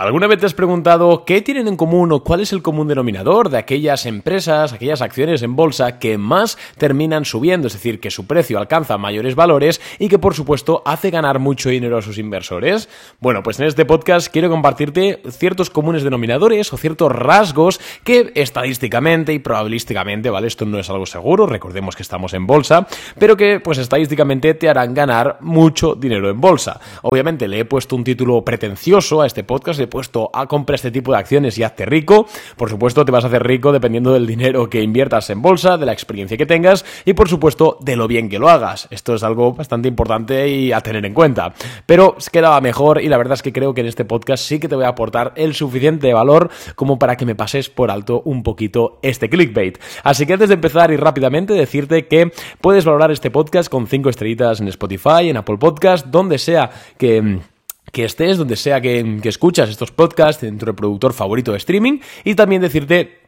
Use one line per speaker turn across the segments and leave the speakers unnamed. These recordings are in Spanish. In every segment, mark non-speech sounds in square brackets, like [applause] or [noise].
¿Alguna vez te has preguntado qué tienen en común o cuál es el común denominador de aquellas empresas, aquellas acciones en bolsa que más terminan subiendo? Es decir, que su precio alcanza mayores valores y que por supuesto hace ganar mucho dinero a sus inversores. Bueno, pues en este podcast quiero compartirte ciertos comunes denominadores o ciertos rasgos que estadísticamente y probabilísticamente, ¿vale? Esto no es algo seguro, recordemos que estamos en bolsa, pero que pues estadísticamente te harán ganar mucho dinero en bolsa. Obviamente le he puesto un título pretencioso a este podcast, puesto a comprar este tipo de acciones y hazte rico. Por supuesto, te vas a hacer rico dependiendo del dinero que inviertas en bolsa, de la experiencia que tengas y, por supuesto, de lo bien que lo hagas. Esto es algo bastante importante y a tener en cuenta. Pero quedaba mejor y la verdad es que creo que en este podcast sí que te voy a aportar el suficiente valor como para que me pases por alto un poquito este clickbait. Así que antes de empezar y rápidamente decirte que puedes valorar este podcast con 5 estrellitas en Spotify, en Apple Podcast, donde sea que que estés, donde sea que, que, escuchas estos podcasts, en tu reproductor favorito de streaming, y también decirte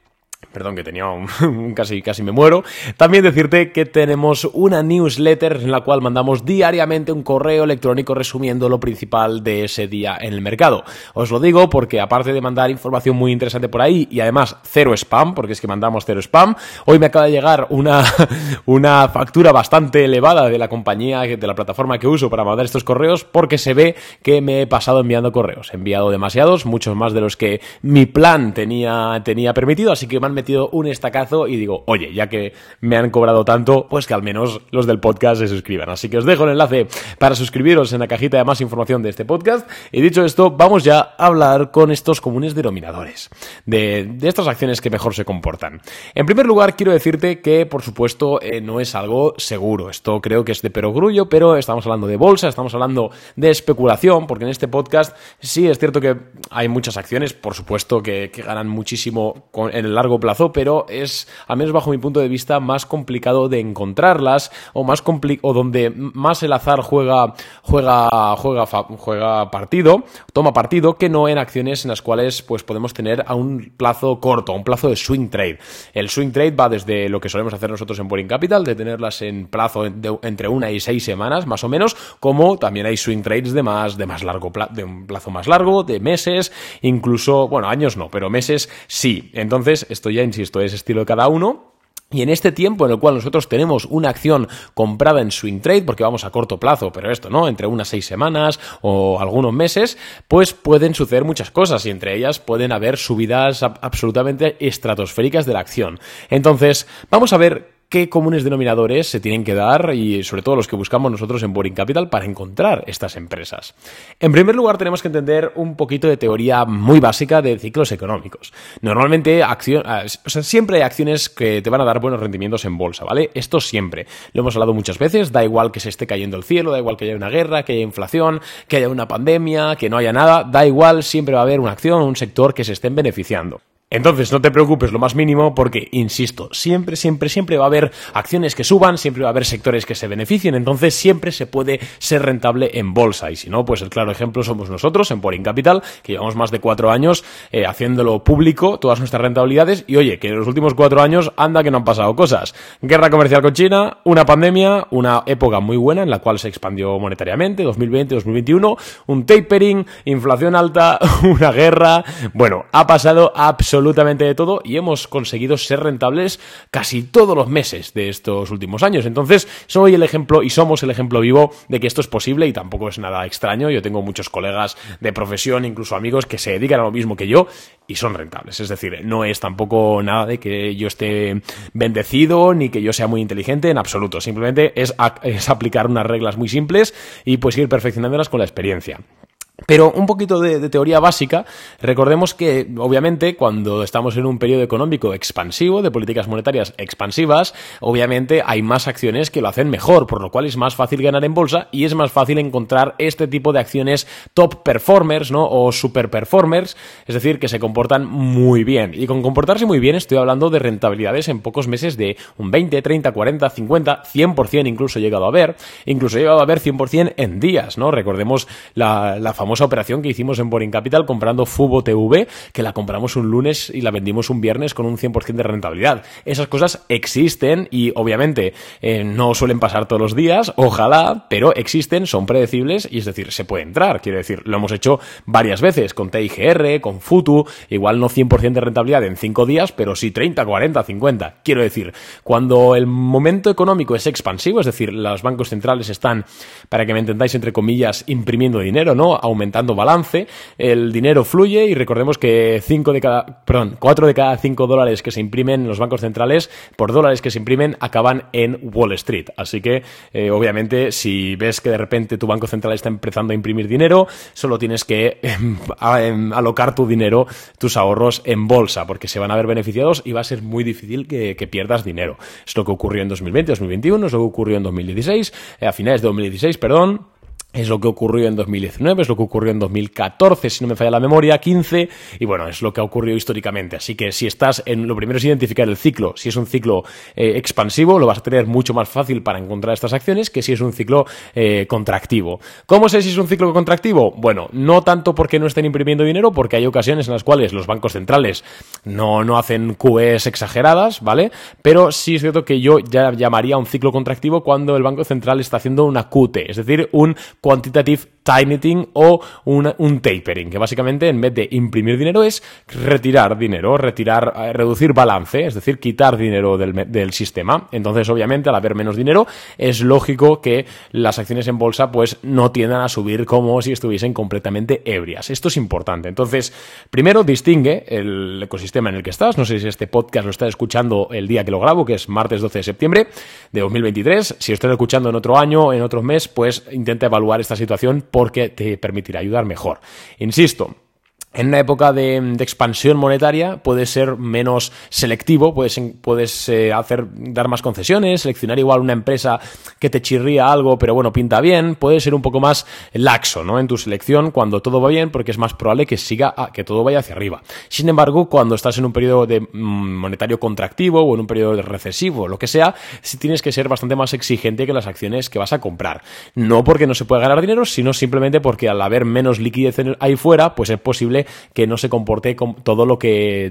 Perdón, que tenía [laughs] un, casi, casi me muero. También decirte que tenemos una newsletter en la cual mandamos diariamente un correo electrónico resumiendo lo principal de ese día en el mercado. Os lo digo porque aparte de mandar información muy interesante por ahí y además cero spam, porque es que mandamos cero spam, hoy me acaba de llegar una, [laughs] una factura bastante elevada de la compañía, de la plataforma que uso para mandar estos correos, porque se ve que me he pasado enviando correos. He enviado demasiados, muchos más de los que mi plan tenía, tenía permitido, así que me han metido un estacazo y digo, oye, ya que me han cobrado tanto, pues que al menos los del podcast se suscriban. Así que os dejo el enlace para suscribiros en la cajita de más información de este podcast. Y dicho esto, vamos ya a hablar con estos comunes denominadores, de, estas acciones que mejor se comportan. En primer lugar, quiero decirte que, por supuesto, eh, no es algo seguro. Esto creo que es de perogrullo, pero estamos hablando de bolsa, estamos hablando de especulación, porque en este podcast sí es cierto que hay muchas acciones, por supuesto, que, que ganan muchísimo en el largo plazo, pero es, al menos bajo mi punto de vista, más complicado de encontrarlas o más o donde más el azar juega, juega, juega, juega partido, toma partido, que no en acciones en las cuales pues podemos tener a un plazo corto, a un plazo de swing trade. El swing trade va desde lo que solemos hacer nosotros en Boring Capital, de tenerlas en plazo entre una y seis semanas, más o menos, como también hay swing trades de más, de más largo de un plazo más largo, de meses, incluso, bueno, años no, pero meses sí. Entonces, esto ya, insisto, es estilo de cada uno. Y en este tiempo en el cual nosotros tenemos una acción comprada en swing trade, porque vamos a corto plazo, pero esto, ¿no? Entre unas seis semanas o algunos meses, pues pueden suceder muchas cosas y entre ellas pueden haber subidas absolutamente estratosféricas de la acción. Entonces, vamos a ver qué comunes denominadores se tienen que dar y sobre todo los que buscamos nosotros en Boring Capital para encontrar estas empresas. En primer lugar, tenemos que entender un poquito de teoría muy básica de ciclos económicos. Normalmente, ah, o siempre hay acciones que te van a dar buenos rendimientos en bolsa, ¿vale? Esto siempre. Lo hemos hablado muchas veces, da igual que se esté cayendo el cielo, da igual que haya una guerra, que haya inflación, que haya una pandemia, que no haya nada, da igual, siempre va a haber una acción, un sector que se estén beneficiando. Entonces, no te preocupes lo más mínimo porque, insisto, siempre, siempre, siempre va a haber acciones que suban, siempre va a haber sectores que se beneficien, entonces siempre se puede ser rentable en bolsa. Y si no, pues el claro ejemplo somos nosotros en Boring Capital, que llevamos más de cuatro años eh, haciéndolo público, todas nuestras rentabilidades, y oye, que en los últimos cuatro años anda que no han pasado cosas. Guerra comercial con China, una pandemia, una época muy buena en la cual se expandió monetariamente, 2020, 2021, un tapering, inflación alta, [laughs] una guerra, bueno, ha pasado absolutamente absolutamente de todo y hemos conseguido ser rentables casi todos los meses de estos últimos años. Entonces, soy el ejemplo y somos el ejemplo vivo de que esto es posible y tampoco es nada extraño. Yo tengo muchos colegas de profesión, incluso amigos que se dedican a lo mismo que yo y son rentables. Es decir, no es tampoco nada de que yo esté bendecido ni que yo sea muy inteligente en absoluto. Simplemente es, es aplicar unas reglas muy simples y pues ir perfeccionándolas con la experiencia. Pero un poquito de, teoría básica, recordemos que obviamente cuando estamos en un periodo económico expansivo, de políticas monetarias expansivas, obviamente hay más acciones que lo hacen mejor, por lo cual es más fácil ganar en bolsa y es más fácil encontrar este tipo de acciones top performers, ¿no? O super performers, es decir, que se comportan muy bien. Y con comportarse muy bien estoy hablando de rentabilidades en pocos meses de un 20, 30, 40, 50, 100% incluso llegado a ver, incluso he llegado a ver 100% en días, ¿no? Recordemos la, la famosa famosa operación que hicimos en Boring Capital comprando Fubo TV, que la compramos un lunes y la vendimos un viernes con un 100% de rentabilidad. Esas cosas existen y obviamente eh, no suelen pasar todos los días, ojalá, pero existen, son predecibles y es decir, se puede entrar. Quiero decir, lo hemos hecho varias veces con TIGR, con Futu, igual no 100% de rentabilidad en 5 días, pero sí 30, 40, 50. Quiero decir, cuando el momento económico es expansivo, es decir, los bancos centrales están, para que me entendáis, entre comillas, imprimiendo dinero, ¿no? Aumentando balance, el dinero fluye y recordemos que 5 de cada, perdón, 4 de cada 5 dólares que se imprimen en los bancos centrales, por dólares que se imprimen, acaban en Wall Street. Así que, eh, obviamente, si ves que de repente tu banco central está empezando a imprimir dinero, solo tienes que em, em, alocar tu dinero, tus ahorros en bolsa, porque se van a ver beneficiados y va a ser muy difícil que, que pierdas dinero. Es lo que ocurrió en 2020, 2021, es lo que ocurrió en 2016, eh, a finales de 2016, perdón, es lo que ocurrió en 2019, es lo que ocurrió en 2014, si no me falla la memoria, 15, y bueno, es lo que ha ocurrido históricamente. Así que si estás en, lo primero es identificar el ciclo. Si es un ciclo eh, expansivo, lo vas a tener mucho más fácil para encontrar estas acciones que si es un ciclo eh, contractivo. ¿Cómo sé si es un ciclo contractivo? Bueno, no tanto porque no estén imprimiendo dinero, porque hay ocasiones en las cuales los bancos centrales no, no hacen QEs exageradas, ¿vale? Pero sí es cierto que yo ya llamaría un ciclo contractivo cuando el Banco Central está haciendo una QT, es decir, un quantitative tightening o un tapering, que básicamente en vez de imprimir dinero es retirar dinero, retirar, eh, reducir balance, es decir, quitar dinero del, sistema. Entonces, obviamente, al haber menos dinero, es lógico que las acciones en bolsa pues no tiendan a subir como si estuviesen completamente ebrias. Esto es importante. Entonces, primero distingue el ecosistema en el que estás. No sé si este podcast lo estás escuchando el día que lo grabo, que es martes 12 de septiembre de 2023. Si estás escuchando en otro año, en otro mes, pues intenta evaluar esta situación porque te permitirá ayudar mejor. Insisto, en una época de, expansión monetaria puedes ser menos selectivo, puedes, puedes eh, hacer, dar más concesiones, seleccionar igual una empresa que te chirría algo, pero bueno, pinta bien, puedes ser un poco más laxo, ¿no? En tu selección cuando todo va bien, porque es más probable que siga, que todo vaya hacia arriba. Sin embargo, cuando estás en un periodo mm, monetario contractivo o en un periodo recesivo, lo que sea, sí tienes que ser bastante más exigente que las acciones que vas a comprar. No porque no se pueda ganar dinero, sino simplemente porque al haber menos liquidez ahí fuera, pues es posible que no se comporte con todo lo que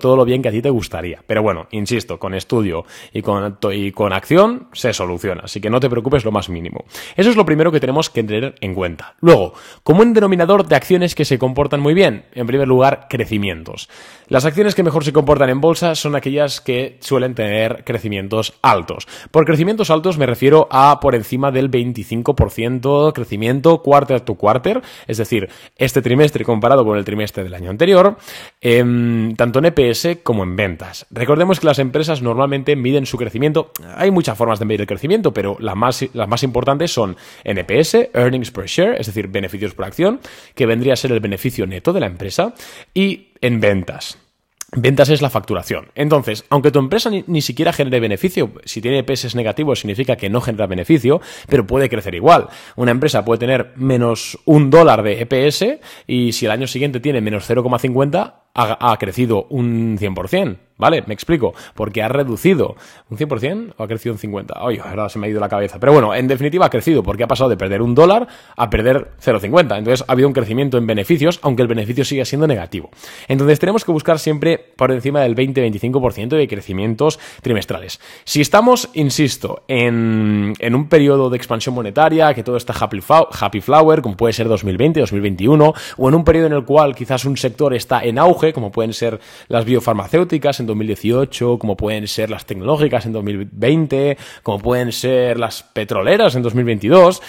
todo lo bien que a ti te gustaría. Pero bueno, insisto, con estudio y con, y con acción se soluciona, así que no te preocupes lo más mínimo. Eso es lo primero que tenemos que tener en cuenta. Luego, como un denominador de acciones que se comportan muy bien, en primer lugar, crecimientos. Las acciones que mejor se comportan en bolsa son aquellas que suelen tener crecimientos altos. Por crecimientos altos me refiero a por encima del 25% crecimiento quarter to quarter, es decir, este trimestre comparado con el trimestre del año anterior, em, tanto en EPS como en ventas. Recordemos que las empresas normalmente miden su crecimiento. Hay muchas formas de medir el crecimiento, pero las más, las más importantes son NPS, Earnings Per Share, es decir, beneficios por acción, que vendría a ser el beneficio neto de la empresa, y en ventas. Ventas es la facturación. Entonces, aunque tu empresa ni, siquiera genere beneficio, si tiene EPS negativos significa que no genera beneficio, pero puede crecer igual. Una empresa puede tener menos un dólar de EPS y si el año siguiente tiene menos 0,50, ha, ha crecido un 100%. ¿Vale? Me explico. Porque ha reducido un 100% o ha crecido un 50%. Oye, ahora se me ha ido la cabeza. Pero bueno, en definitiva ha crecido porque ha pasado de perder un dólar a perder 0,50. Entonces ha habido un crecimiento en beneficios, aunque el beneficio siga siendo negativo. Entonces tenemos que buscar siempre por encima del 20-25% de crecimientos trimestrales. Si estamos, insisto, en, en, un periodo de expansión monetaria, que todo está happy, happy flower, como puede ser 2020, 2021, o en un periodo en el cual quizás un sector está en auge, como pueden ser las biofarmacéuticas, 2018, como pueden ser las tecnológicas en 2020, como pueden ser las petroleras en 2022,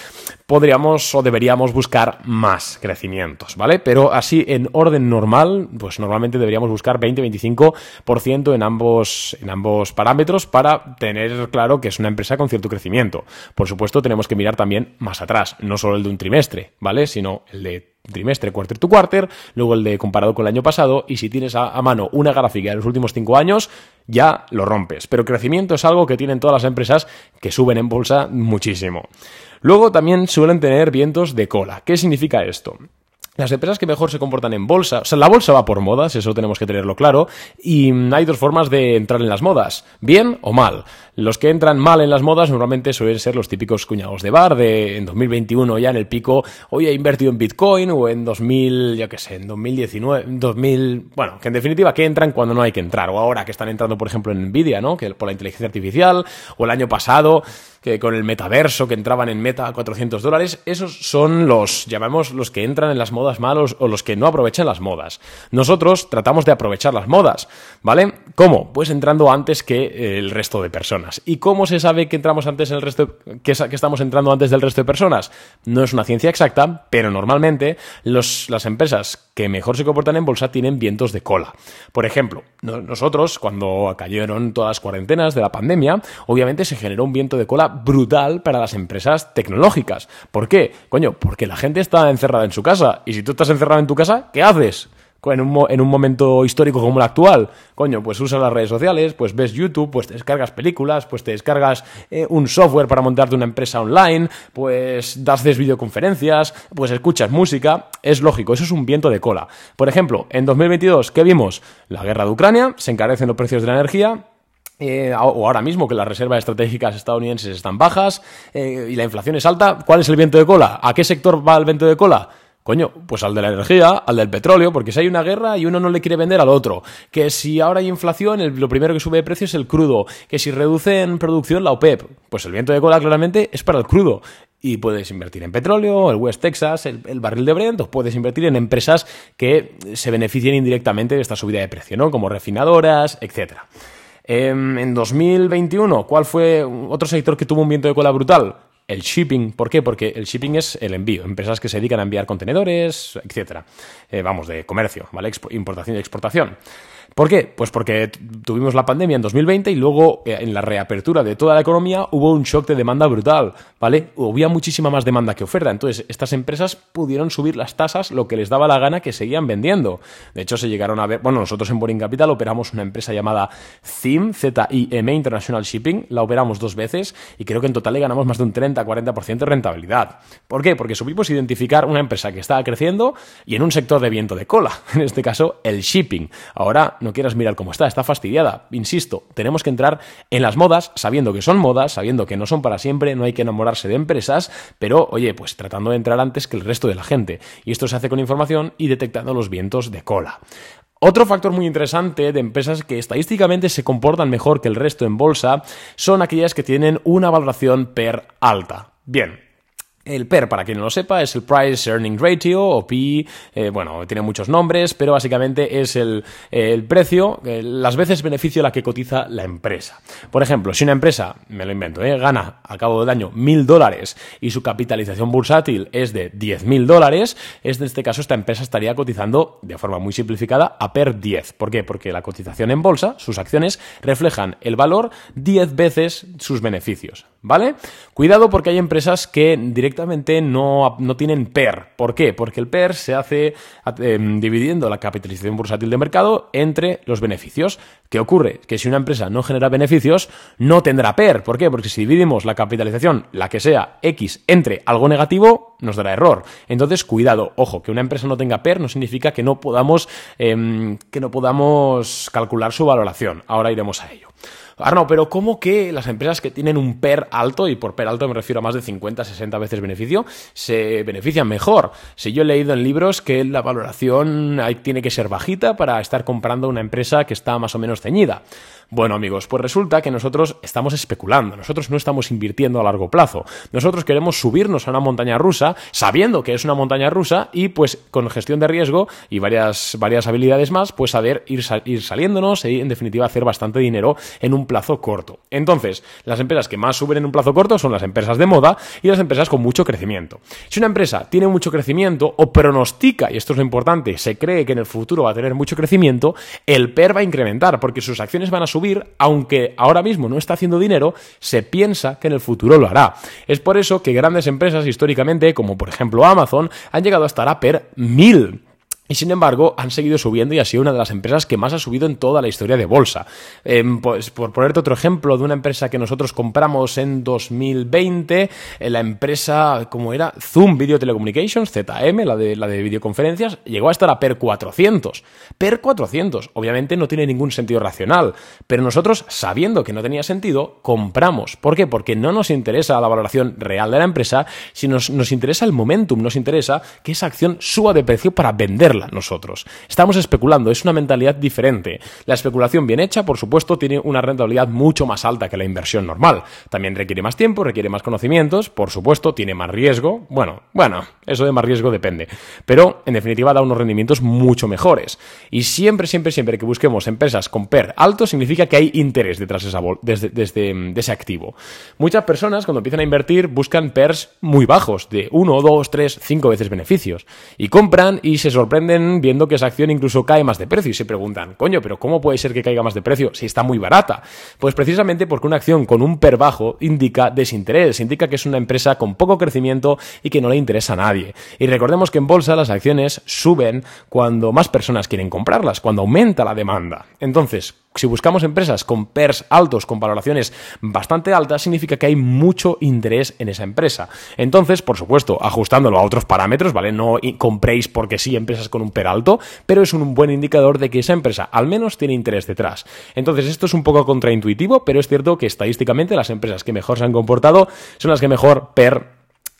podríamos o deberíamos buscar más crecimientos, ¿vale? Pero así en orden normal, pues normalmente deberíamos buscar 20-25% en ambos, en ambos parámetros para tener claro que es una empresa con cierto crecimiento. Por supuesto, tenemos que mirar también más atrás, no solo el de un trimestre, ¿vale? Sino el de trimestre, quarter to quarter, luego el de comparado con el año pasado, y si tienes a, mano una gráfica de los últimos cinco años, ya lo rompes. Pero crecimiento es algo que tienen todas las empresas que suben en bolsa muchísimo. Luego también suelen tener vientos de cola. ¿Qué significa esto? las empresas que mejor se comportan en bolsa, o sea, la bolsa va por modas, eso tenemos que tenerlo claro, y hay dos formas de entrar en las modas, bien o mal. Los que entran mal en las modas normalmente suelen ser los típicos cuñados de bar, de en 2021 ya en el pico, hoy he invertido en Bitcoin, o en 2000, ya qué sé, en 2019, 2000, bueno, que en definitiva que entran cuando no hay que entrar, o ahora que están entrando, por ejemplo, en Nvidia, ¿no? Que por la inteligencia artificial, o el año pasado, que con el metaverso, que entraban en meta a 400 dólares, esos son los, llamamos, los que entran en las modas malos o los que no aprovechan las modas. Nosotros tratamos de aprovechar las modas, ¿vale? ¿Cómo? Pues entrando antes que el resto de personas. ¿Y cómo se sabe que entramos antes en el resto, que, estamos entrando antes del resto de personas? No es una ciencia exacta, pero normalmente las empresas que mejor se comportan en bolsa tienen vientos de cola. Por ejemplo, nosotros, cuando cayeron todas las cuarentenas de la pandemia, obviamente se generó un viento de cola brutal para las empresas tecnológicas. ¿Por qué? Coño, porque la gente está encerrada en su casa. Y si tú estás encerrado en tu casa, ¿qué haces? En un, en un, momento histórico como el actual, coño, pues usas las redes sociales, pues ves YouTube, pues te descargas películas, pues te descargas eh, un software para montarte una empresa online, pues haces videoconferencias, pues escuchas música, es lógico, eso es un viento de cola. Por ejemplo, en 2022, ¿qué vimos? La guerra de Ucrania, se encarecen los precios de la energía, eh, o ahora mismo que las reservas estratégicas estadounidenses están bajas eh, y la inflación es alta, ¿cuál es el viento de cola? ¿A qué sector va el viento de cola? Coño, pues al de la energía, al del petróleo, porque si hay una guerra y uno no le quiere vender al otro, que si ahora hay inflación, lo primero que sube de precio es el crudo, que si reducen producción la OPEP, pues el viento de cola claramente es para el crudo. Y puedes invertir en petróleo, el West Texas, el, barril de Brent, puedes invertir en empresas que se beneficien indirectamente de esta subida de precio, ¿no? Como refinadoras, etcétera. Em, en 2021, ¿cuál fue otro sector que tuvo un viento de cola brutal? El shipping. ¿Por qué? Porque el shipping es el envío. Empresas que se dedican a enviar contenedores, etcétera. Eh, vamos, de comercio, ¿vale? importación y exportación. ¿Por qué? Pues porque tuvimos la pandemia en 2020 y luego eh, en la reapertura de toda la economía hubo un shock de demanda brutal, ¿vale? Había muchísima más demanda que oferta. Entonces, estas empresas pudieron subir las tasas lo que les daba la gana que seguían vendiendo. De hecho, se llegaron a ver, bueno, nosotros en Boring Capital operamos una empresa llamada ZIM, Z-I-M International Shipping, la operamos dos veces y creo que en total le ganamos más de un 30-40% de rentabilidad. ¿Por qué? Porque supimos identificar una empresa que estaba creciendo y en un sector de viento de cola, [laughs] en este caso el shipping. Ahora no quieras mirar cómo está, está fastidiada. Insisto, tenemos que entrar en las modas sabiendo que son modas, sabiendo que no son para siempre, no hay que enamorarse de empresas, pero oye, pues tratando de entrar antes que el resto de la gente. Y esto se hace con información y detectando los vientos de cola. Otro factor muy interesante de empresas que estadísticamente se comportan mejor que el resto en bolsa son aquellas que tienen una valoración per alta. Bien, el PER, para quien no lo sepa, es el Price Earning Ratio o PE, eh, bueno, tiene muchos nombres, pero básicamente es el, precio, las veces beneficio a la que cotiza la empresa. Por ejemplo, si una empresa, me lo invento, eh, gana a cabo del año mil dólares y su capitalización bursátil es de diez mil dólares, en este caso esta empresa estaría cotizando de forma muy simplificada a PER 10. ¿Por qué? Porque la cotización en bolsa, sus acciones, reflejan el valor 10 veces sus beneficios. ¿Vale? Cuidado porque hay empresas que directamente no, tienen PER. ¿Por qué? Porque el PER se hace em, dividiendo la capitalización bursátil de mercado entre los beneficios. ¿Qué ocurre? Que si una empresa no genera beneficios, no tendrá PER. ¿Por qué? Porque si dividimos la capitalización, la que sea X, entre algo negativo, nos dará error. Entonces, cuidado, ojo, que una empresa no tenga PER no significa que no podamos, em, que no podamos calcular su valoración. Ahora iremos a ello. Arno, pero ¿cómo que las empresas que tienen un PER alto, y por PER alto me refiero a más de 50, 60 veces beneficio, se benefician mejor? Si yo he leído en libros que la valoración tiene que ser bajita para estar comprando una empresa que está más o menos ceñida. Bueno amigos, pues resulta que nosotros estamos especulando, nosotros no estamos invirtiendo a largo plazo, nosotros queremos subirnos a una montaña rusa sabiendo que es una montaña rusa y pues con gestión de riesgo y varias, varias habilidades más, pues saber ir, ir saliéndonos y en definitiva hacer bastante dinero en un plazo corto. Entonces, las empresas que más suben en un plazo corto son las empresas de moda y las empresas con mucho crecimiento. Si una empresa tiene mucho crecimiento o pronostica, y esto es lo importante, se cree que en el futuro va a tener mucho crecimiento, el PER va a incrementar porque sus acciones van a subir aunque ahora mismo no está haciendo dinero, se piensa que en el futuro lo hará. Es por eso que grandes empresas históricamente, como por ejemplo Amazon, han llegado a estar a per 1000. Y sin embargo, han seguido subiendo y ha sido una de las empresas que más ha subido en toda la historia de bolsa. Em, pues, por ponerte otro ejemplo de una empresa que nosotros compramos en 2020, eh, la empresa, ¿cómo era? Zoom Video Telecommunications, ZM, la de, la de videoconferencias, llegó a estar a PER 400. PER 400. Obviamente no tiene ningún sentido racional, pero nosotros, sabiendo que no tenía sentido, compramos. ¿Por qué? Porque no nos interesa la valoración real de la empresa, sino nos, nos interesa el momentum, nos interesa que esa acción suba de precio para venderla nosotros. Estamos especulando, es una mentalidad diferente. La especulación bien hecha, por supuesto, tiene una rentabilidad mucho más alta que la inversión normal. También requiere más tiempo, requiere más conocimientos, por supuesto, tiene más riesgo. Bueno, bueno, eso de más riesgo depende. Pero, en definitiva, da unos rendimientos mucho mejores. Y siempre, siempre, siempre que busquemos empresas con PER alto, significa que hay interés detrás de, esa desde, de ese activo. Muchas personas, cuando empiezan a invertir, buscan PERs muy bajos, de 1, 2, 3, 5 veces beneficios. Y compran y se sorprenden viendo que esa acción incluso cae más de precio y se preguntan, coño, pero ¿cómo puede ser que caiga más de precio si está muy barata? Pues precisamente porque una acción con un PER bajo indica desinterés, indica que es una empresa con poco crecimiento y que no le interesa a nadie. Y recordemos que en bolsa las acciones suben cuando más personas quieren comprarlas, cuando aumenta la demanda. Entonces, si buscamos empresas con PERS altos, con valoraciones bastante altas, significa que hay mucho interés en esa empresa. Entonces, por supuesto, ajustándolo a otros parámetros, ¿vale? No compréis porque sí empresas con un PER alto, pero es un buen indicador de que esa empresa al menos tiene interés detrás. Entonces, esto es un poco contraintuitivo, pero es cierto que estadísticamente las empresas que mejor se han comportado son las que mejor PER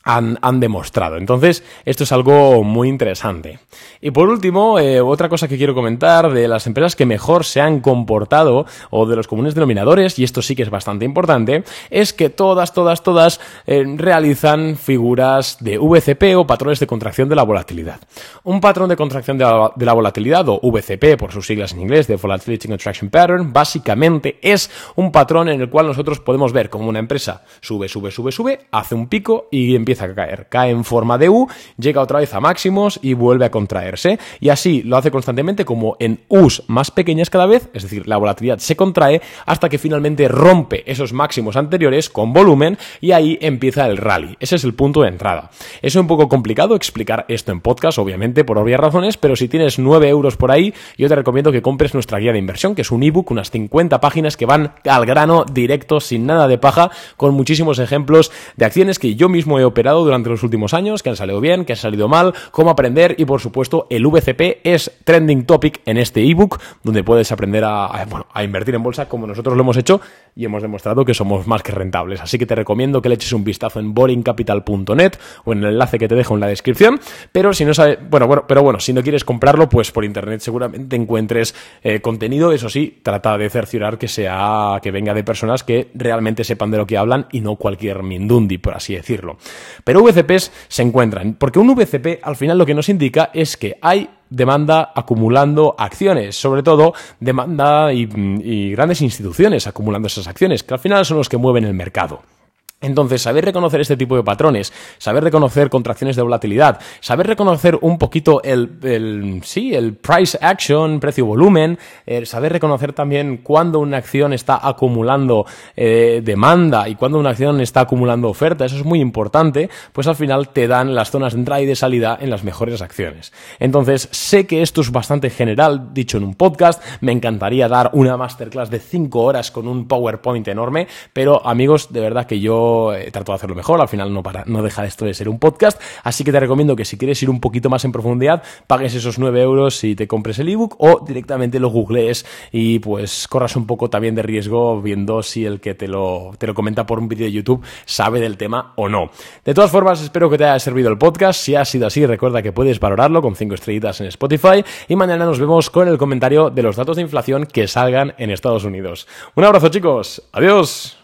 han, demostrado. Entonces, esto es algo muy interesante. Y por último, eh, otra cosa que quiero comentar de las empresas que mejor se han comportado o de los comunes denominadores, y esto sí que es bastante importante, es que todas, todas, todas eh, realizan figuras de VCP o patrones de contracción de la volatilidad. Un patrón de contracción de la, volatilidad o VCP por sus siglas en inglés de Volatility Contraction Pattern, básicamente es un patrón en el cual nosotros podemos ver como una empresa sube, sube, sube, sube, hace un pico y empieza a caer. Cae en forma de U, llega otra vez a máximos y vuelve a contraerse. Y así lo hace constantemente como en U's más pequeñas cada vez, es decir, la volatilidad se contrae hasta que finalmente rompe esos máximos anteriores con volumen y ahí empieza el rally. Ese es el punto de entrada. Es un poco complicado explicar esto en podcast, obviamente, por obvias razones, pero si tienes 9 euros por ahí, yo te recomiendo que compres nuestra guía de inversión, que es un ebook, unas 50 páginas que van al grano directo, sin nada de paja, con muchísimos ejemplos de acciones que yo mismo he operado durante los últimos años, que han salido bien, que han salido mal, cómo aprender y por supuesto el VCP es trending topic en este ebook donde puedes aprender a, invertir en bolsa como nosotros lo hemos hecho y hemos demostrado que somos más que rentables. Así que te recomiendo que le eches un vistazo en boringcapital.net o en el enlace que te dejo en la descripción. Pero si no sabes, bueno, bueno, pero bueno, si no quieres comprarlo, pues por internet seguramente encuentres eh, contenido. Eso sí, trata de cerciorar que sea, que venga de personas que realmente sepan de lo que hablan y no cualquier mindundi, por así decirlo. Pero VCPs se encuentran, porque un VCP al final lo que nos indica es que hay demanda acumulando acciones, sobre todo demanda y, y, grandes instituciones acumulando esas acciones, que al final son los que mueven el mercado. Entonces, saber reconocer este tipo de patrones, saber reconocer contracciones de volatilidad, saber reconocer un poquito el, sí, el price action, precio-volumen, eh, saber reconocer también cuándo una acción está acumulando eh, demanda y cuándo una acción está acumulando oferta, eso es muy importante, pues al final te dan las zonas de entrada y de salida en las mejores acciones. Entonces, sé que esto es bastante general, dicho en un podcast, me encantaría dar una masterclass de 5 horas con un PowerPoint enorme, pero amigos, de verdad que yo eh, trato de hacerlo mejor, al final no, para, no deja esto de ser un podcast, así que te recomiendo que si quieres ir un poquito más en profundidad, pagues esos 9 euros y te compres el ebook o directamente lo googlees y pues corras un poco también de riesgo viendo si el que te lo, te lo comenta por un vídeo de YouTube sabe del tema o no. De todas formas, espero que te haya servido el podcast, si ha sido así, recuerda que puedes valorarlo con 5 estrellitas en Spotify y mañana nos vemos con el comentario de los datos de inflación que salgan en Estados Unidos. Un abrazo chicos, adiós.